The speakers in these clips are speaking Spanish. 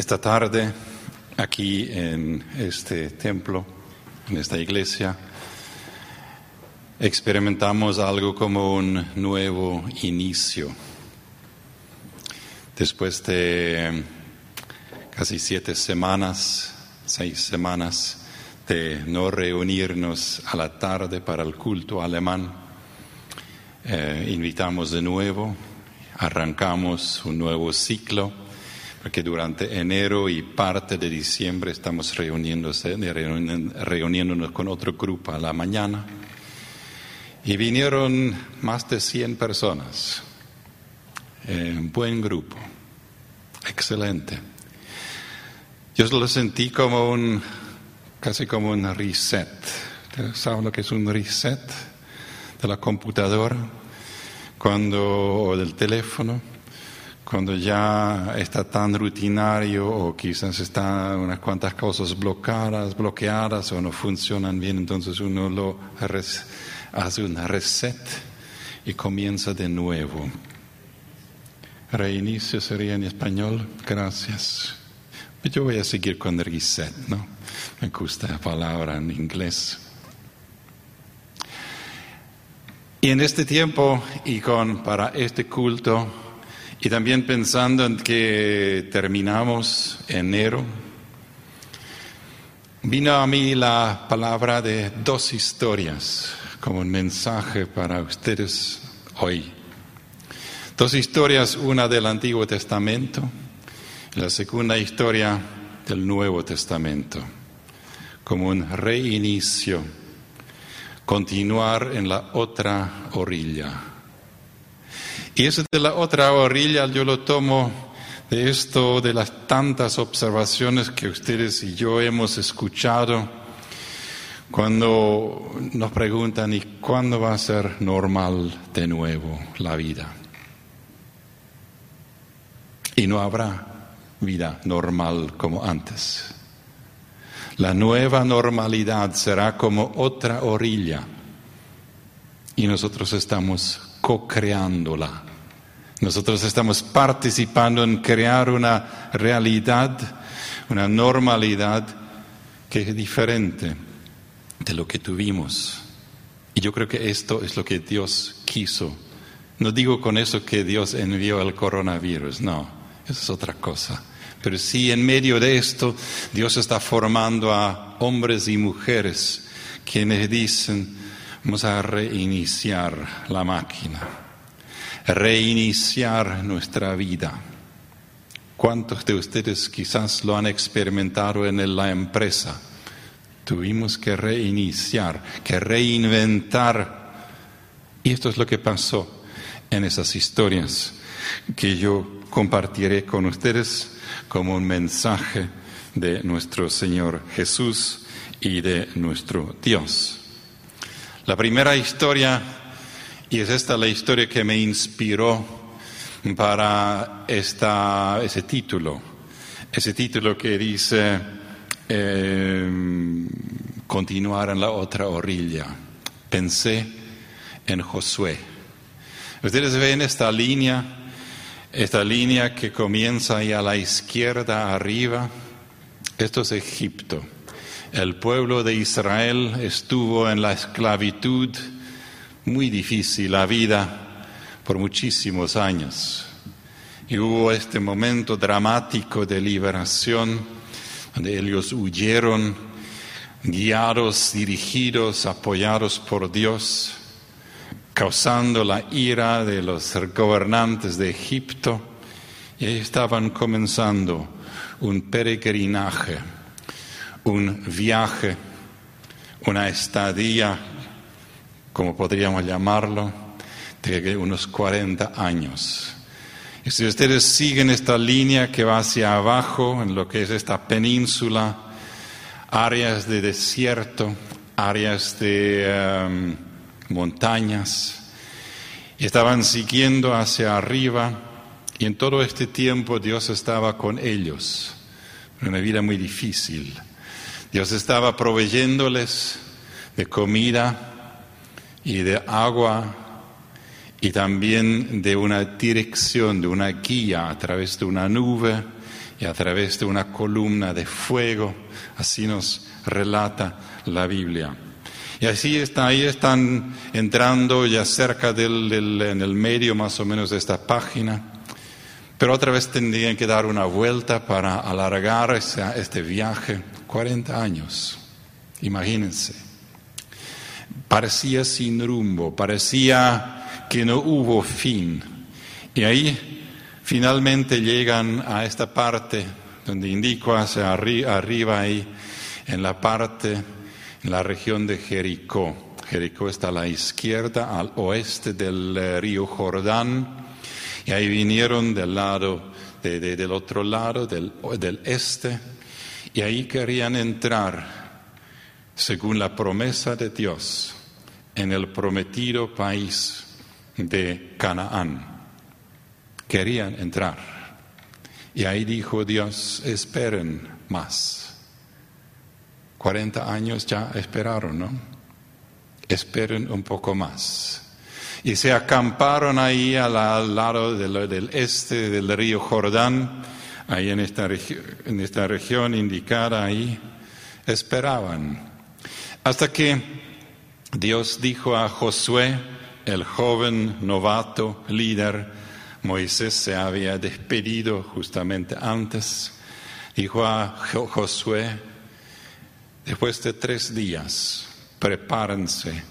Esta tarde, aquí en este templo, en esta iglesia, experimentamos algo como un nuevo inicio. Después de casi siete semanas, seis semanas de no reunirnos a la tarde para el culto alemán, eh, invitamos de nuevo, arrancamos un nuevo ciclo porque durante enero y parte de diciembre estamos reuniéndose, reuniéndonos con otro grupo a la mañana. Y vinieron más de 100 personas. Eh, un buen grupo. Excelente. Yo lo sentí como un, casi como un reset. ¿Saben lo que es un reset de la computadora? Cuando, o del teléfono cuando ya está tan rutinario o quizás están unas cuantas cosas bloqueadas, bloqueadas o no funcionan bien, entonces uno lo hace una reset y comienza de nuevo. Reinicio sería en español, gracias. Yo voy a seguir con reset, ¿no? Me gusta la palabra en inglés. Y en este tiempo y con para este culto y también pensando en que terminamos enero, vino a mí la palabra de dos historias como un mensaje para ustedes hoy. Dos historias, una del Antiguo Testamento y la segunda historia del Nuevo Testamento, como un reinicio, continuar en la otra orilla y eso de la otra orilla yo lo tomo de esto, de las tantas observaciones que ustedes y yo hemos escuchado cuando nos preguntan, ¿y cuándo va a ser normal de nuevo la vida? Y no habrá vida normal como antes. La nueva normalidad será como otra orilla y nosotros estamos co-creándola. Nosotros estamos participando en crear una realidad, una normalidad que es diferente de lo que tuvimos. Y yo creo que esto es lo que Dios quiso. No digo con eso que Dios envió el coronavirus, no, eso es otra cosa. Pero sí en medio de esto Dios está formando a hombres y mujeres quienes dicen, Vamos a reiniciar la máquina, reiniciar nuestra vida. ¿Cuántos de ustedes quizás lo han experimentado en la empresa? Tuvimos que reiniciar, que reinventar. Y esto es lo que pasó en esas historias que yo compartiré con ustedes como un mensaje de nuestro Señor Jesús y de nuestro Dios. La primera historia, y es esta la historia que me inspiró para esta, ese título, ese título que dice em, continuar en la otra orilla. Pensé en Josué. Ustedes ven esta línea, esta línea que comienza ahí a la izquierda arriba. Esto es Egipto. El pueblo de Israel estuvo en la esclavitud muy difícil, la vida, por muchísimos años. Y hubo este momento dramático de liberación, donde ellos huyeron, guiados, dirigidos, apoyados por Dios, causando la ira de los gobernantes de Egipto, y estaban comenzando un peregrinaje un viaje, una estadía, como podríamos llamarlo, de unos 40 años. Y si ustedes siguen esta línea que va hacia abajo, en lo que es esta península, áreas de desierto, áreas de em, montañas, estaban siguiendo hacia arriba y en todo este tiempo Dios estaba con ellos. Una vida muy difícil. Dios estaba proveyéndoles de comida y de agua y también de una dirección, de una guía a través de una nube y a través de una columna de fuego, así nos relata la Biblia. Y así está, ahí están entrando ya cerca del, en el medio más o menos de esta página. Pero otra vez tendrían que dar una vuelta para alargar este viaje. 40 años, imagínense. Parecía sin rumbo, parecía que no hubo fin. Y ahí finalmente llegan a esta parte donde indico hacia arriba ahí, en la parte en la región de Jericó. Jericó está a la izquierda, al oeste del eh, río Jordán, y ahí vinieron del lado, del otro lado, del, del este, y ahí querían entrar, según la promesa de Dios, en el prometido país de Canaán. Querían entrar. Y ahí dijo Dios, esperen más 40 años ya esperaron, ¿no? Esperen un poco más. Y se acamparon ahí al, lado del, este del río Jordán, ahí en esta, esta región indicada ahí, esperaban. Hasta que Dios dijo a Josué, el joven novato líder, Moisés se había despedido justamente antes, dijo a Josué, Después de tres días, prepárense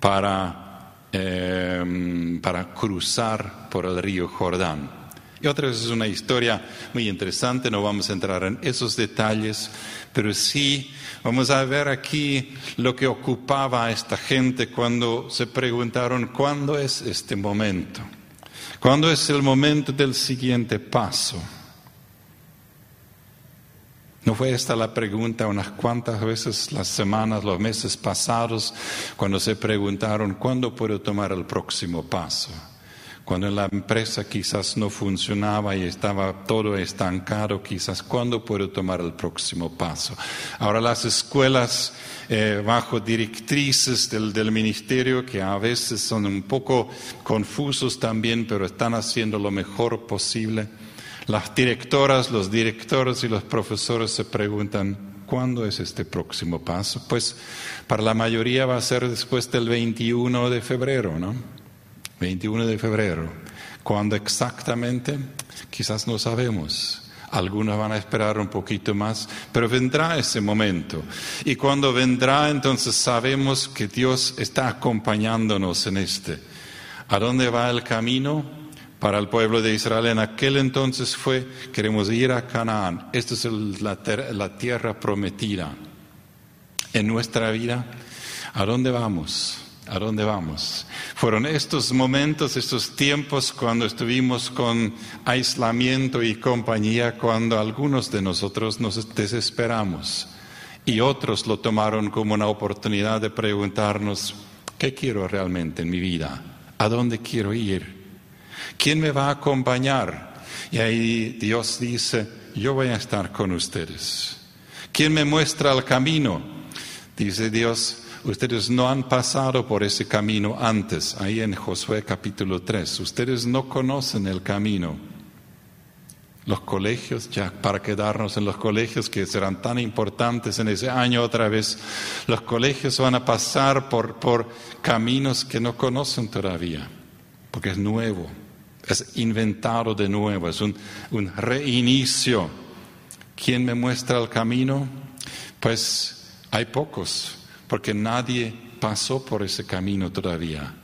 para, em, para cruzar por el río Jordán. Y otra vez es una historia muy interesante, no vamos a entrar en esos detalles, pero sí vamos a ver aquí lo que ocupaba a esta gente cuando se preguntaron cuándo es este momento, cuándo es el momento del siguiente paso. ¿No fue esta la pregunta unas cuantas veces las semanas, los meses pasados, cuando se preguntaron cuándo puedo tomar el próximo paso? Cuando la empresa quizás no funcionaba y estaba todo estancado, quizás cuándo puedo tomar el próximo paso. Ahora las escuelas eh, bajo directrices del, del ministerio, que a veces son un poco confusos también, pero están haciendo lo mejor posible las directoras, los directores y los profesores se preguntan, ¿cuándo es este próximo paso? Pues para la mayoría va a ser después del 21 de febrero, ¿no? 21 de febrero. ¿Cuándo exactamente? Quizás no sabemos. Algunos van a esperar un poquito más, pero vendrá ese momento. Y cuando vendrá, entonces sabemos que Dios está acompañándonos en este. ¿A dónde va el camino? para el pueblo de Israel en aquel entonces fue, queremos ir a Canaán. Esta es la, la tierra prometida. En nuestra vida, ¿a dónde vamos? ¿A dónde vamos? Fueron estos momentos, estos tiempos cuando estuvimos con aislamiento y compañía, cuando algunos de nosotros nos desesperamos y otros lo tomaron como una oportunidad de preguntarnos, ¿qué quiero realmente en mi vida? ¿A dónde quiero ir? ¿Quién me va a acompañar? Y ahí Dios dice, yo voy a estar con ustedes. ¿Quién me muestra el camino? Dice Dios, ustedes no han pasado por ese camino antes, ahí en Josué capítulo 3. Ustedes no conocen el camino. Los colegios, ya para quedarnos en los colegios que serán tan importantes en ese año otra vez, los colegios van a pasar por, por caminos que no conocen todavía, porque es nuevo es inventado de nuevo, es un, reinicio. ¿Quién me muestra el camino? Pues hay pocos, porque nadie pasó por ese camino todavía.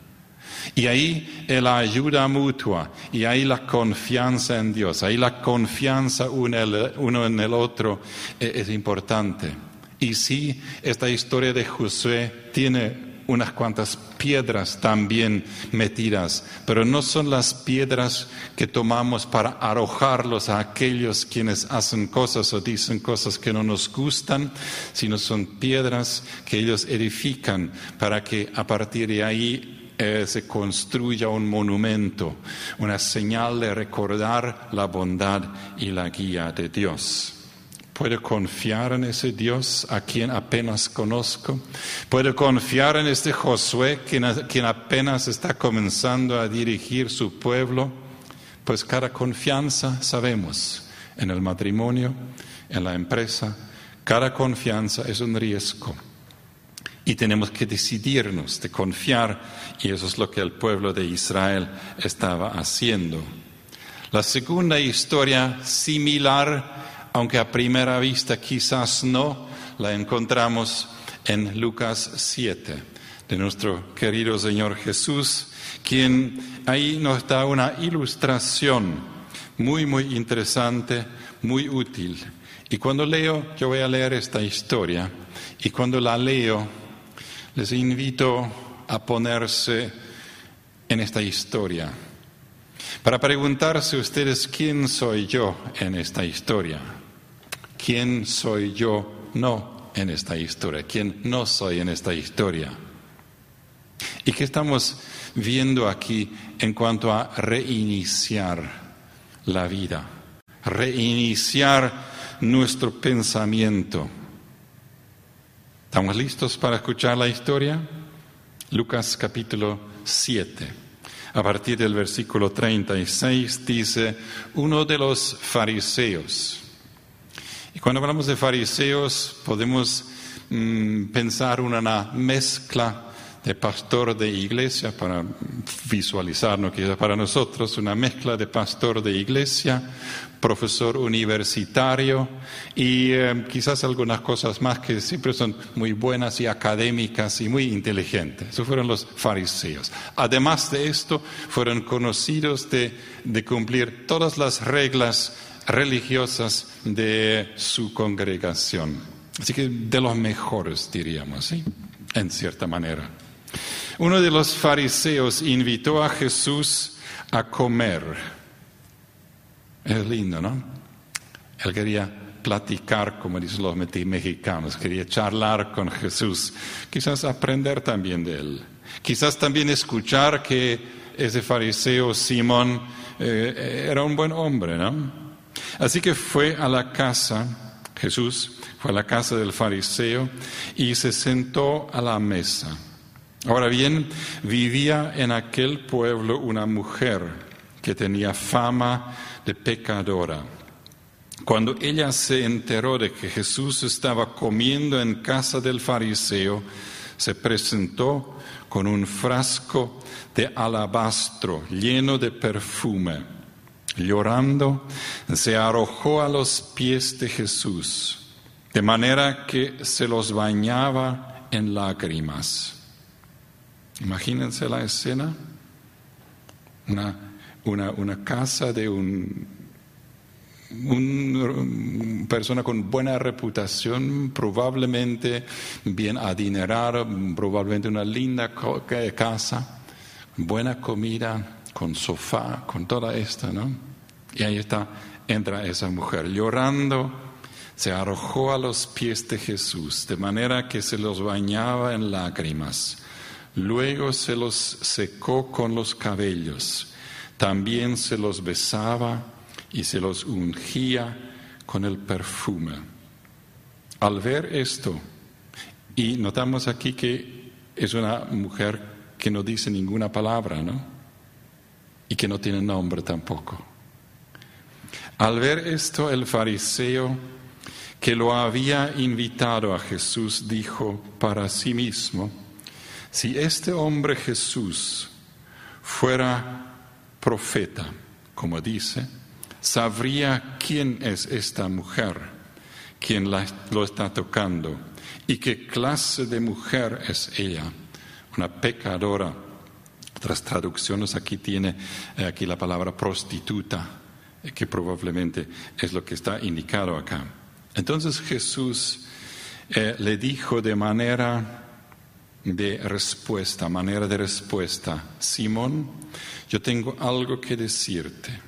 Y ahí la ayuda mutua, y ahí la confianza en Dios, ahí la confianza uno en el otro es, es importante. Y sí, esta historia de Josué tiene unas cuantas piedras también metidas, pero no son las piedras que tomamos para arrojarlos a aquellos quienes hacen cosas o dicen cosas que no nos gustan, sino son piedras que ellos edifican para que a partir de ahí eh, se construya un monumento, una señal de recordar la bondad y la guía de Dios. ¿Puedo confiar en ese Dios a quien apenas conozco? ¿Puedo confiar en este Josué quien, quien apenas está comenzando a dirigir su pueblo? Pues cada confianza, sabemos, en el matrimonio, en la empresa. Cada confianza es un riesgo. Y tenemos que decidirnos de confiar, y eso es lo que el pueblo de Israel estaba haciendo. La segunda historia similar, aunque a primera vista quizás no, la encontramos en Lucas 7, de nuestro querido Señor Jesús, quien ahí nos da una ilustración muy, muy interesante, muy útil. Y cuando leo, yo voy a leer esta historia, y cuando la leo, les invito a ponerse en esta historia, para preguntarse ustedes quién soy yo en esta historia, quién soy yo no en esta historia, quién no soy en esta historia. ¿Y qué estamos viendo aquí en cuanto a reiniciar la vida? Reiniciar nuestro pensamiento. ¿Estamos listos para escuchar la historia? Lucas capítulo 7. A partir del versículo 36 dice, uno de los fariseos, y cuando hablamos de fariseos podemos mm, pensar una mezcla de pastor de iglesia, para visualizarnos quizás para nosotros, una mezcla de pastor de iglesia, profesor universitario y eh, quizás algunas cosas más que siempre son muy buenas y académicas y muy inteligentes. Esos fueron los fariseos. Además de esto, fueron conocidos de, de cumplir todas las reglas religiosas de su congregación. Así que de los mejores, diríamos, ¿sí? En cierta manera. Uno de los fariseos invitó a Jesús a comer. Es lindo, ¿no? Él quería platicar, como dicen los mexicanos, quería charlar con Jesús, quizás aprender también de él, quizás también escuchar que ese fariseo Simón eh, era un buen hombre, ¿no? Así que fue a la casa, Jesús fue a la casa del fariseo y se sentó a la mesa. Ahora bien, vivía en aquel pueblo una mujer que tenía fama de pecadora. Cuando ella se enteró de que Jesús estaba comiendo en casa del fariseo, se presentó con un frasco de alabastro lleno de perfume llorando, se arrojó a los pies de Jesús, de manera que se los bañaba en lágrimas. Imagínense la escena, una, una, casa de un, una persona con buena reputación, probablemente bien adinerada, probablemente una linda casa, buena comida, con sofá, con toda esta, ¿no? Y ahí está, entra esa mujer llorando, se arrojó a los pies de Jesús, de manera que se los bañaba en lágrimas. Luego se los secó con los cabellos, también se los besaba y se los ungía con el perfume. Al ver esto, y notamos aquí que es una mujer que no dice ninguna palabra, ¿no? Y que no tiene nombre tampoco. Al ver esto, el fariseo que lo había invitado a Jesús dijo para sí mismo, si este hombre Jesús fuera profeta, como dice, sabría quién es esta mujer, quien lo está tocando y qué clase de mujer es ella, una pecadora. Otras traducciones aquí tiene eh, aquí la palabra prostituta que probablemente es lo que está indicado acá. Entonces Jesús eh, le dijo de manera de respuesta, manera de respuesta, Simón, yo tengo algo que decirte.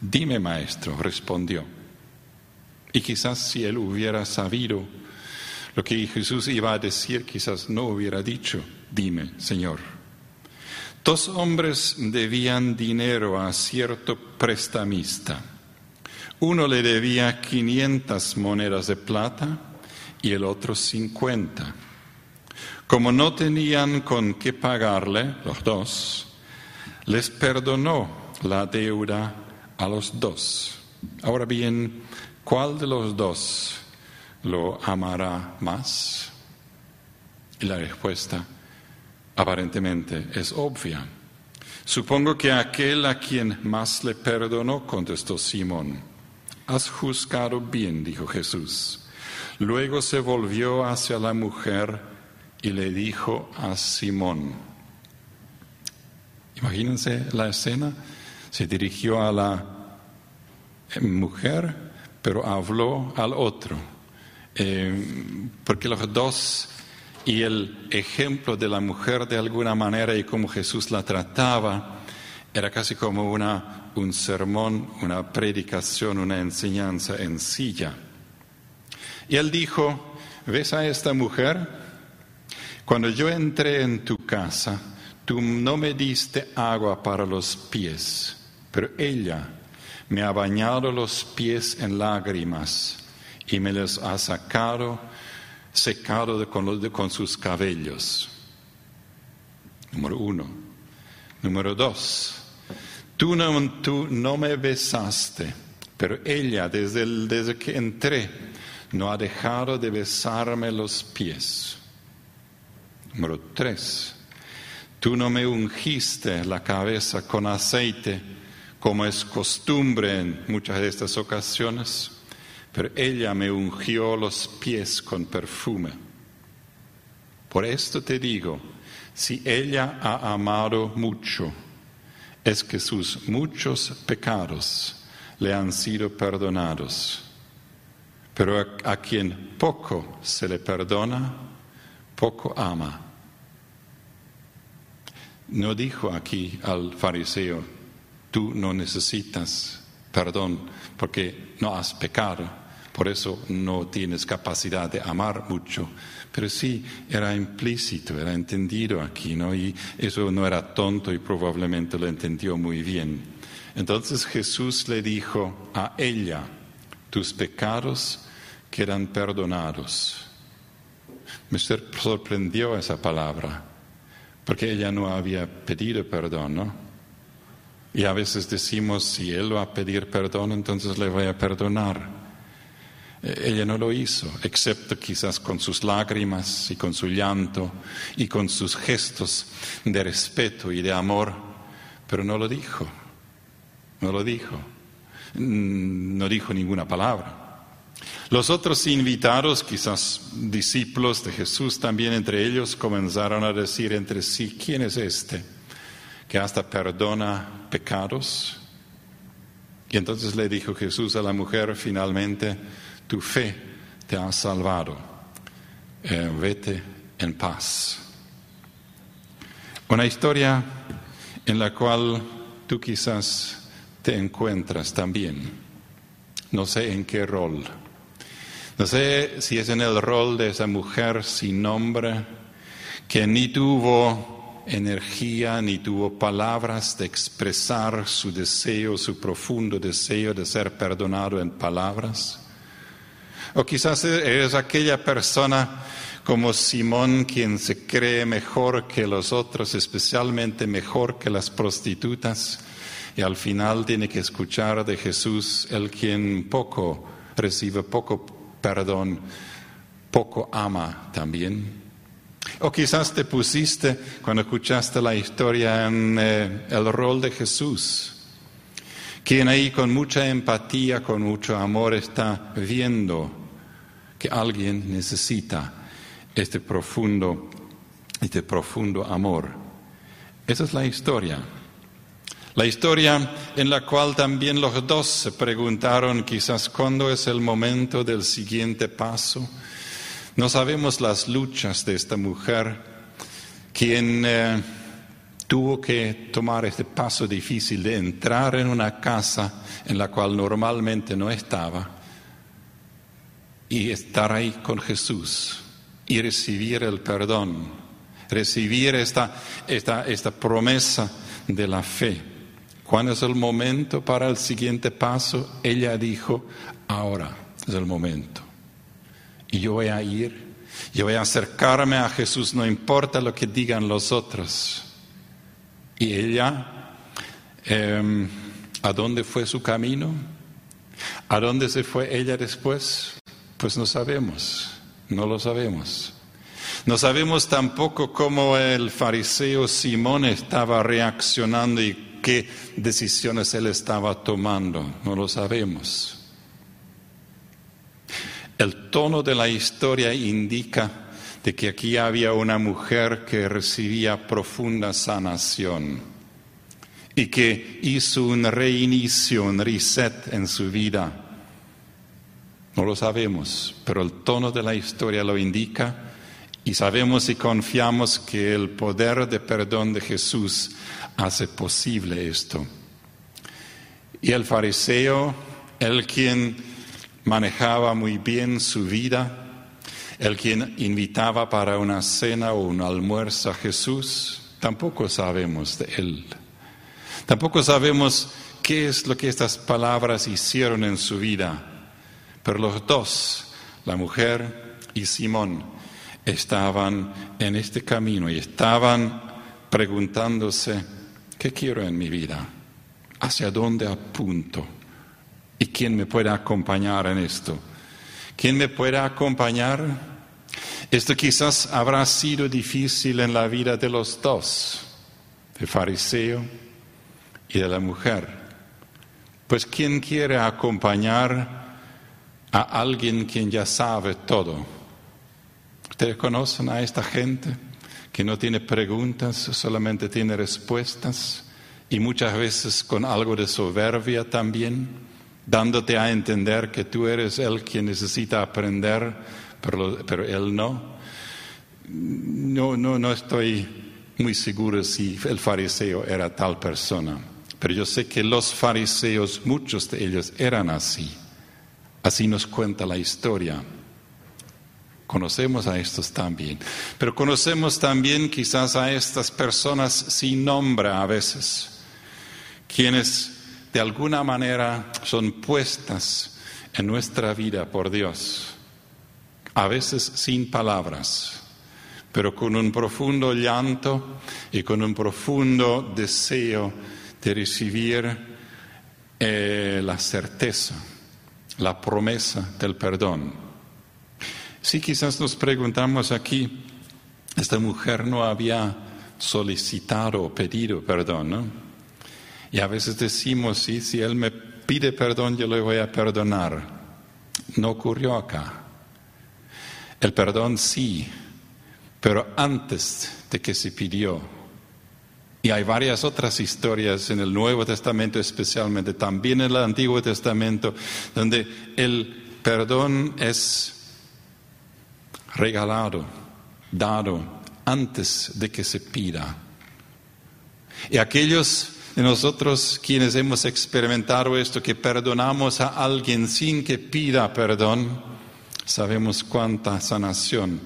Dime, maestro, respondió. Y quizás si él hubiera sabido lo que Jesús iba a decir, quizás no hubiera dicho, dime, Señor. Dos hombres debían dinero a cierto prestamista. Uno le debía 500 monedas de plata y el otro 50. Como no tenían con qué pagarle, los dos, les perdonó la deuda a los dos. Ahora bien, ¿cuál de los dos lo amará más? Y la respuesta aparentemente es obvia. Supongo que aquel a quien más le perdonó, contestó Simón. Has juzgado bien, dijo Jesús. Luego se volvió hacia la mujer y le dijo a Simón. Imagínense la escena. Se dirigió a la mujer, pero habló al otro. Eh, porque los dos y el ejemplo de la mujer de alguna manera y cómo Jesús la trataba era casi como una, un sermón, una predicación, una enseñanza en silla. Y él dijo, ¿ves a esta mujer? Cuando yo entré en tu casa, tú no me diste agua para los pies, pero ella me ha bañado los pies en lágrimas y me los ha sacado secado con, sus cabellos. Número uno. Número dos, tú no, me besaste, pero ella desde, desde que entré no ha dejado de besarme los pies. Número tres, tú no me ungiste la cabeza con aceite como es costumbre en muchas de estas ocasiones pero ella me ungió los pies con perfume. Por esto te digo, si ella ha amado mucho, es que sus muchos pecados le han sido perdonados. Pero a, quien poco se le perdona, poco ama. No dijo aquí al fariseo, tú no necesitas perdón porque no has pecado por eso no tienes capacidad de amar mucho. Pero sí, era implícito, era entendido aquí, ¿no? Y eso no era tonto y probablemente lo entendió muy bien. Entonces Jesús le dijo a ella, tus pecados quedan perdonados. Me sorprendió esa palabra, porque ella no había pedido perdón, ¿no? Y a veces decimos, si Él va a pedir perdón, entonces le voy a perdonar. Ella no lo hizo, excepto quizás con sus lágrimas y con su llanto y con sus gestos de respeto y de amor, pero no lo dijo, no lo dijo, mm, no dijo ninguna palabra. Los otros invitados, quizás discípulos de Jesús también entre ellos, comenzaron a decir entre sí, ¿quién es este que hasta perdona pecados? Y entonces le dijo Jesús a la mujer finalmente, tu fe te ha salvado, eh, vete en paz. Una historia en la cual tú quizás te encuentras también. No sé en qué rol. No sé si es en el rol de esa mujer sin nombre que ni tuvo energía ni tuvo palabras de expresar su deseo, su profundo deseo de ser perdonado en palabras. O quizás eres aquella persona como Simón quien se cree mejor que los otros, especialmente mejor que las prostitutas, y al final tiene que escuchar de Jesús el quien poco recibe, poco perdón, poco ama también. O quizás te pusiste cuando escuchaste la historia en eh, el rol de Jesús quien ahí con mucha empatía, con mucho amor está viendo que alguien necesita este profundo, este profundo amor. Esa es la historia. La historia en la cual también los dos se preguntaron quizás cuándo es el momento del siguiente paso. No sabemos las luchas de esta mujer, quien eh, tuvo que tomar este paso difícil de entrar en una casa en la cual normalmente no estaba y estar ahí con Jesús y recibir el perdón, recibir esta, esta, esta promesa de la fe. ¿Cuándo es el momento para el siguiente paso? Ella dijo, ahora es el momento. Y yo voy a ir, yo voy a acercarme a Jesús, no importa lo que digan los otros. Y ella, em, ¿a dónde fue su camino? ¿A dónde se fue ella después? Pues no sabemos, no lo sabemos. No sabemos tampoco cómo el fariseo Simón estaba reaccionando y qué decisiones él estaba tomando, no lo sabemos. El tono de la historia indica de que aquí había una mujer que recibía profunda sanación y que hizo un reinicio, un reset en su vida. No lo sabemos, pero el tono de la historia lo indica y sabemos y confiamos que el poder de perdón de Jesús hace posible esto. Y el fariseo, el quien manejaba muy bien su vida, el quien invitaba para una cena o un almuerzo a Jesús, tampoco sabemos de él. Tampoco sabemos qué es lo que estas palabras hicieron en su vida. Pero los dos, la mujer y Simón, estaban en este camino y estaban preguntándose, ¿qué quiero en mi vida? ¿Hacia dónde apunto? ¿Y quién me puede acompañar en esto? ¿Quién me puede acompañar? Esto quizás habrá sido difícil en la vida de los dos, del fariseo y de la mujer. Pues ¿quién quiere acompañar a alguien quien ya sabe todo? ¿Ustedes conocen a esta gente que no tiene preguntas, solamente tiene respuestas y muchas veces con algo de soberbia también, dándote a entender que tú eres el quien necesita aprender pero, él no. No, no, no estoy muy seguro si el fariseo era tal persona, pero yo sé que los fariseos, muchos de ellos eran así. Así nos cuenta la historia. Conocemos a estos también, pero conocemos también quizás a estas personas sin nombre a veces, quienes de alguna manera son puestas en nuestra vida por Dios a veces sin palabras, pero con un profundo llanto y con un profundo deseo de recibir eh, la certeza, la promesa del perdón. Si quizás nos preguntamos aquí, esta mujer no había solicitado o pedido perdón, ¿no? Y a veces decimos, sí, si él me pide perdón, yo le voy a perdonar. No ocurrió acá. El perdón sí, pero antes de que se pidió. Y hay varias otras historias en el Nuevo Testamento especialmente, también en el Antiguo Testamento, donde el perdón es regalado, dado antes de que se pida. Y aquellos de nosotros quienes hemos experimentado esto, que perdonamos a alguien sin que pida perdón, sabemos cuánta sanación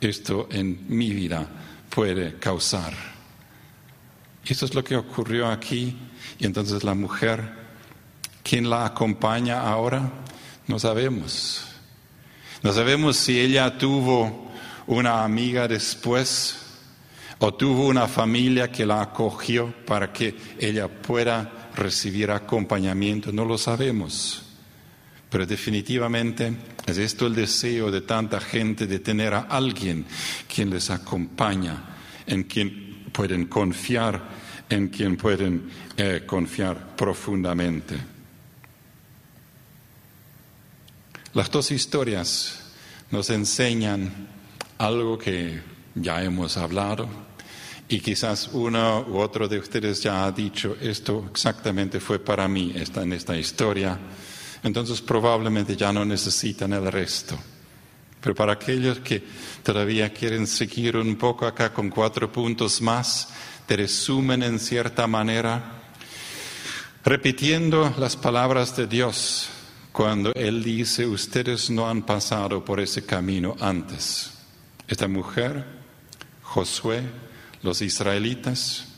esto en mi vida puede causar. Eso es lo que ocurrió aquí. Y entonces la mujer, ¿quién la acompaña ahora? No sabemos. No sabemos si ella tuvo una amiga después o tuvo una familia que la acogió para que ella pueda recibir acompañamiento. No lo sabemos. Pero definitivamente es esto el deseo de tanta gente de tener a alguien quien les acompaña, en quien pueden confiar, en quien pueden eh, confiar profundamente. Las dos historias nos enseñan algo que ya hemos hablado y quizás uno u otro de ustedes ya ha dicho, esto exactamente fue para mí esta, en esta historia entonces probablemente ya no necesitan el resto. Pero para aquellos que todavía quieren seguir un poco acá con cuatro puntos más, te resumen en cierta manera, repitiendo las palabras de Dios cuando Él dice, ustedes no han pasado por ese camino antes. Esta mujer, Josué, los israelitas,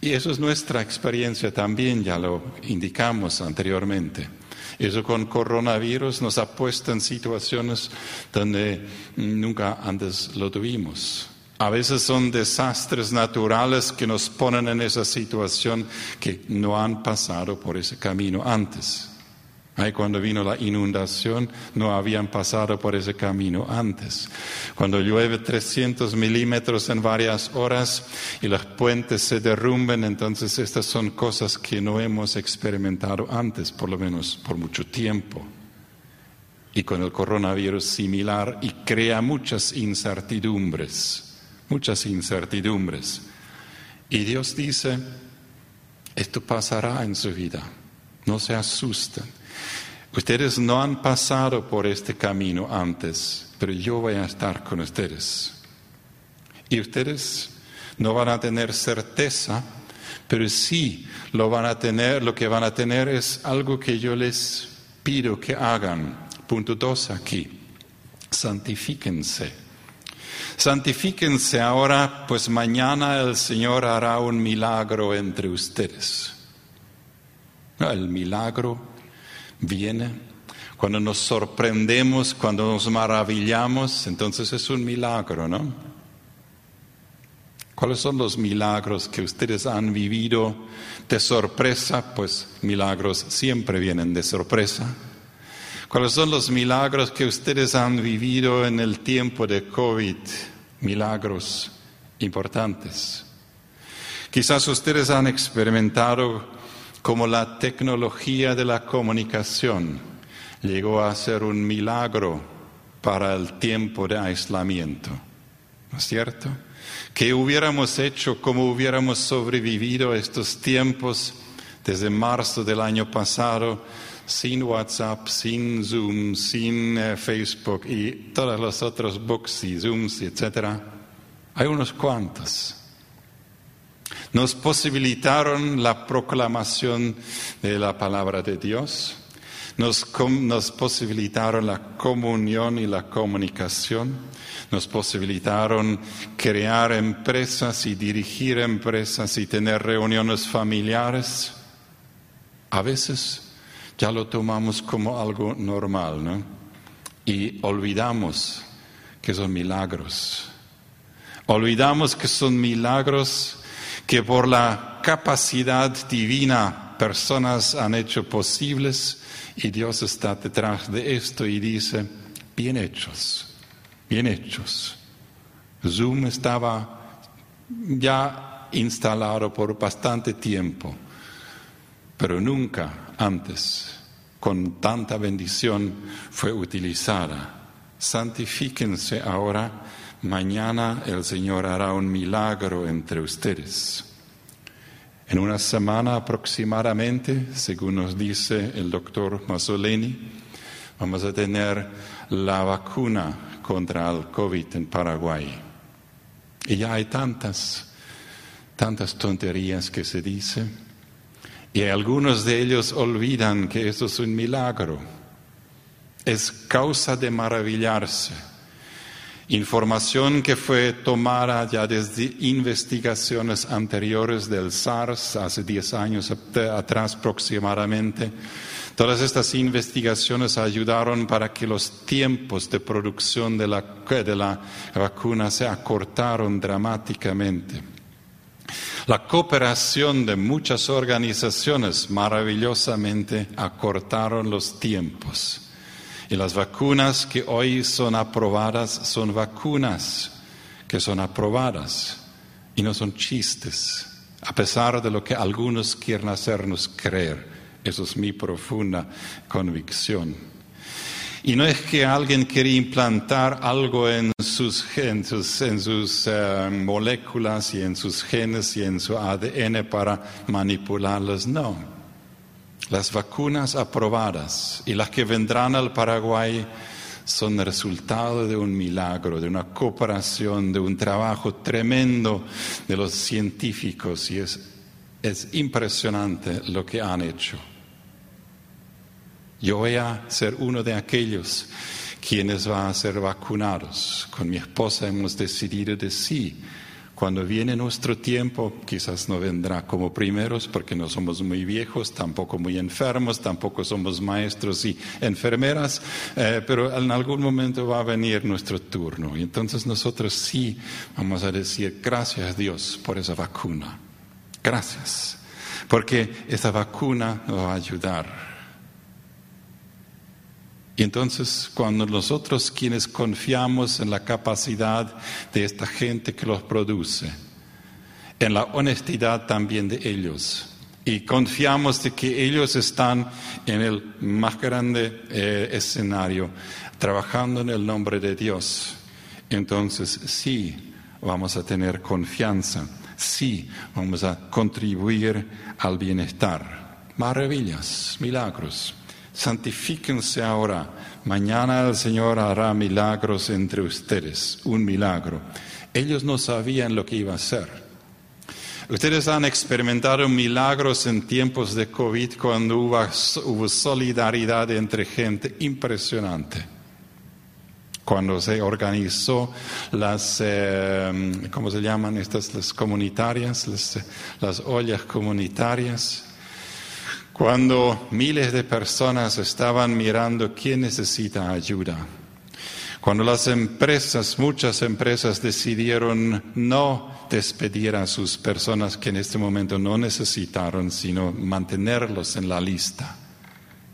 y eso es nuestra experiencia también, ya lo indicamos anteriormente. Eso con coronavirus nos ha puesto en situaciones donde nunca antes lo tuvimos. A veces son desastres naturales que nos ponen en esa situación que no han pasado por ese camino antes. Ahí cuando vino la inundación no habían pasado por ese camino antes. Cuando llueve 300 milímetros en varias horas y los puentes se derrumben, entonces estas son cosas que no hemos experimentado antes, por lo menos por mucho tiempo. Y con el coronavirus similar y crea muchas incertidumbres, muchas incertidumbres. Y Dios dice, esto pasará en su vida, no se asusten. Ustedes no han pasado por este camino antes, pero yo voy a estar con ustedes. Y ustedes no van a tener certeza, pero sí lo van a tener, lo que van a tener es algo que yo les pido que hagan. Punto dos aquí. Santifíquense. Santifíquense ahora, pues mañana el Señor hará un milagro entre ustedes. El milagro viene, cuando nos sorprendemos, cuando nos maravillamos, entonces es un milagro, ¿no? ¿Cuáles son los milagros que ustedes han vivido de sorpresa? Pues milagros siempre vienen de sorpresa. ¿Cuáles son los milagros que ustedes han vivido en el tiempo de COVID? Milagros importantes. Quizás ustedes han experimentado como la tecnología de la comunicación llegó a ser un milagro para el tiempo de aislamiento. ¿No es cierto? ¿Qué hubiéramos hecho, cómo hubiéramos sobrevivido estos tiempos desde marzo del año pasado sin WhatsApp, sin Zoom, sin eh, Facebook y todos los otros books y Zooms, etcétera? Hay unos cuantos. Nos posibilitaron la proclamación de la palabra de Dios, nos, posibilitaron la comunión y la comunicación, nos posibilitaron crear empresas y dirigir empresas y tener reuniones familiares. A veces ya lo tomamos como algo normal, ¿no? Y olvidamos que son milagros. Olvidamos que son milagros que por la capacidad divina personas han hecho posibles y Dios está detrás de esto y dice, bien hechos, bien hechos. Zoom estaba ya instalado por bastante tiempo, pero nunca antes con tanta bendición fue utilizada. Santifíquense ahora mañana el Señor hará un milagro entre ustedes. En una semana aproximadamente, según nos dice el doctor Mazzoleni, vamos a tener la vacuna contra el COVID en Paraguay. Y ya hay tantas, tantas tonterías que se dicen. Y algunos de ellos olvidan que eso es un milagro. Es causa de maravillarse Información que fue tomada ya desde investigaciones anteriores del SARS hace 10 años atrás aproximadamente. Todas estas investigaciones ayudaron para que los tiempos de producción de la, de la vacuna se acortaron dramáticamente. La cooperación de muchas organizaciones maravillosamente acortaron los tiempos. Y las vacunas que hoy son aprobadas son vacunas que son aprobadas y no son chistes, a pesar de lo que algunos quieren hacernos creer. Eso es mi profunda convicción. Y no es que alguien quiere implantar algo en sus, en sus, eh, moléculas y en sus genes y en su ADN para manipularlos, no. Las vacunas aprobadas y las que vendrán al Paraguay son resultado de un milagro, de una cooperación, de un trabajo tremendo de los científicos y es, es impresionante lo que han hecho. Yo voy a ser uno de aquellos quienes van a ser vacunados. Con mi esposa hemos decidido de sí cuando viene nuestro tiempo, quizás no vendrá como primeros porque no somos muy viejos, tampoco muy enfermos, tampoco somos maestros y enfermeras, eh, pero en algún momento va a venir nuestro turno. Y entonces nosotros sí vamos a decir gracias a Dios por esa vacuna. Gracias. Porque esa vacuna nos va a ayudar. Y entonces cuando nosotros quienes confiamos en la capacidad de esta gente que los produce, en la honestidad también de ellos, y confiamos de que ellos están en el más grande eh, escenario, trabajando en el nombre de Dios, entonces sí vamos a tener confianza, sí vamos a contribuir al bienestar. Maravillas, milagros. Santifíquense ahora. Mañana el Señor hará milagros entre ustedes, un milagro. Ellos no sabían lo que iba a hacer. Ustedes han experimentado milagros en tiempos de COVID cuando hubo, solidaridad entre gente impresionante. Cuando se organizó las, eh, ¿cómo se llaman estas? Las comunitarias, las, las ollas comunitarias. Cuando miles de personas estaban mirando quién necesita ayuda. Cuando las empresas, muchas empresas decidieron no despedir a sus personas que en este momento no necesitaron, sino mantenerlos en la lista.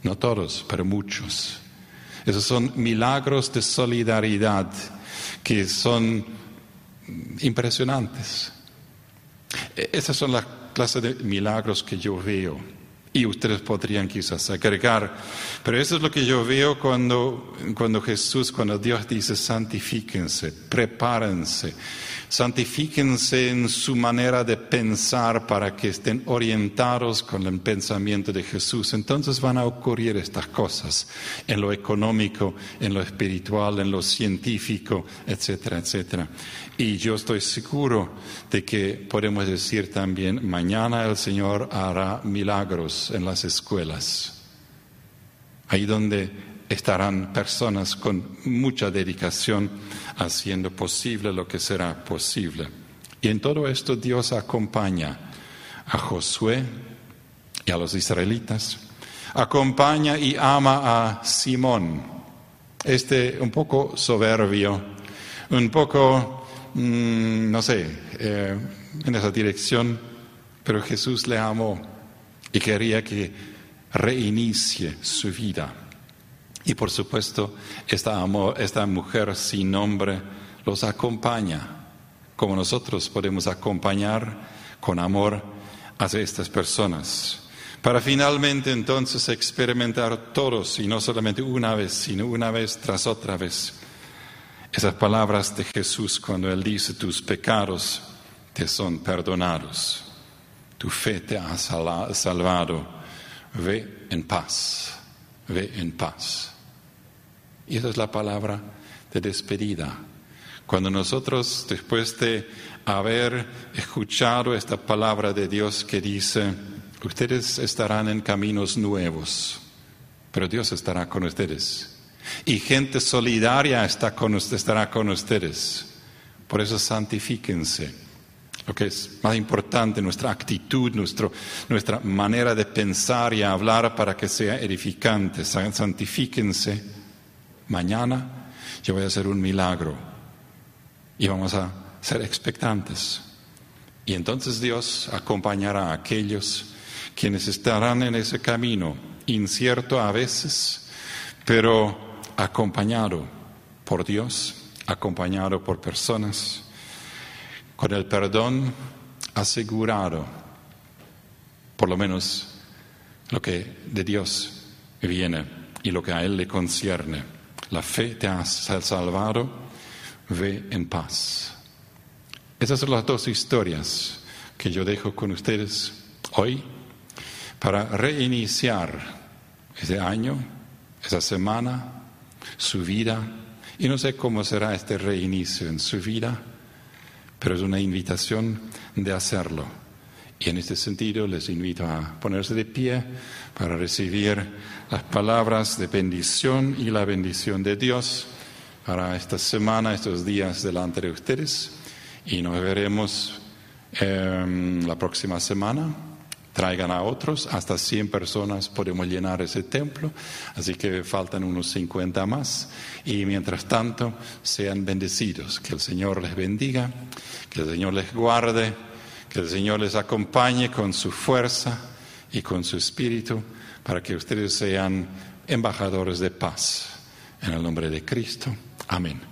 No todos, pero muchos. Esos son milagros de solidaridad que son impresionantes. E-, esas son las clases de milagros que yo veo. Y ustedes podrían quizás agregar, pero eso es lo que yo veo cuando, cuando Jesús, cuando Dios dice santifíquense, prepárense, santifíquense en su manera de pensar para que estén orientados con el pensamiento de Jesús. Entonces van a ocurrir estas cosas en lo económico, en lo espiritual, en lo científico, etcétera, etcétera. Y yo estoy seguro de que podemos decir también, mañana el Señor hará milagros en las escuelas, ahí donde estarán personas con mucha dedicación haciendo posible lo que será posible. Y en todo esto Dios acompaña a Josué y a los israelitas, acompaña y ama a Simón, este un poco soberbio, un poco, mm, no sé, eh, en esa dirección, pero Jesús le amó y quería que reinicie su vida. Y por supuesto, esta, esta mujer sin nombre los acompaña, como nosotros podemos acompañar con amor a estas personas, para finalmente entonces experimentar todos, y no solamente una vez, sino una vez tras otra vez, esas palabras de Jesús cuando Él dice, tus pecados te son perdonados, tu fe te ha salvado, ve en paz, ve en paz. Y esa es la palabra de despedida. Cuando nosotros, después de haber escuchado esta palabra de Dios que dice, ustedes estarán en caminos nuevos, pero Dios estará con ustedes. Y gente solidaria está con, estará con ustedes. Por eso santifíquense. Lo que es más importante, nuestra actitud, nuestro, nuestra manera de pensar y hablar para que sea edificante. Santifíquense mañana yo voy a hacer un milagro y vamos a ser expectantes. Y entonces Dios acompañará a aquellos quienes estarán en ese camino, incierto a veces, pero acompañado por Dios, acompañado por personas, con el perdón asegurado, por lo menos lo que de Dios viene y lo que a Él le concierne. La fe te ha salvado, ve en paz. Esas son las dos historias que yo dejo con ustedes hoy para reiniciar ese año, esa semana, su vida. Y no sé cómo será este reinicio en su vida, pero es una invitación de hacerlo. Y en este sentido les invito a ponerse de pie para recibir las palabras de bendición y la bendición de Dios para esta semana, estos días delante de ustedes. Y nos veremos em, la próxima semana. Traigan a otros, hasta 100 personas podemos llenar ese templo, así que faltan unos 50 más. Y mientras tanto, sean bendecidos, que el Señor les bendiga, que el Señor les guarde, que el Señor les acompañe con su fuerza y con su espíritu para que ustedes sean embajadores de paz. En el nombre de Cristo. Amén.